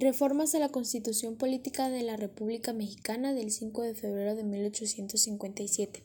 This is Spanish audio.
Reformas a la Constitución Política de la República Mexicana del 5 de febrero de 1857.